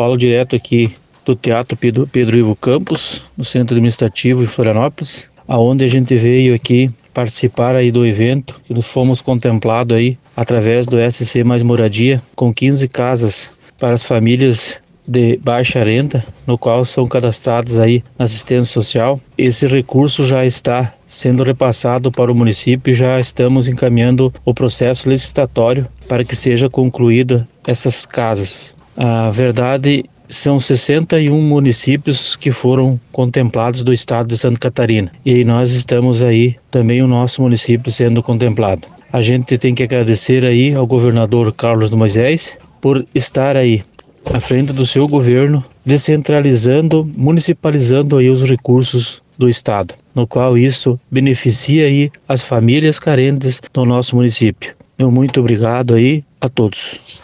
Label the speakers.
Speaker 1: Falo direto aqui do Teatro Pedro, Pedro Ivo Campos, no Centro Administrativo de Florianópolis, aonde a gente veio aqui participar aí do evento que fomos contemplados aí através do SC Mais Moradia com 15 casas para as famílias de baixa renda, no qual são cadastrados aí na assistência social. Esse recurso já está sendo repassado para o município e já estamos encaminhando o processo licitatório para que seja concluída essas casas. A verdade são 61 municípios que foram contemplados do estado de Santa Catarina. E nós estamos aí também o nosso município sendo contemplado. A gente tem que agradecer aí ao governador Carlos Moisés por estar aí à frente do seu governo, descentralizando, municipalizando aí os recursos do estado, no qual isso beneficia aí as famílias carentes do nosso município. Meu muito obrigado aí a todos.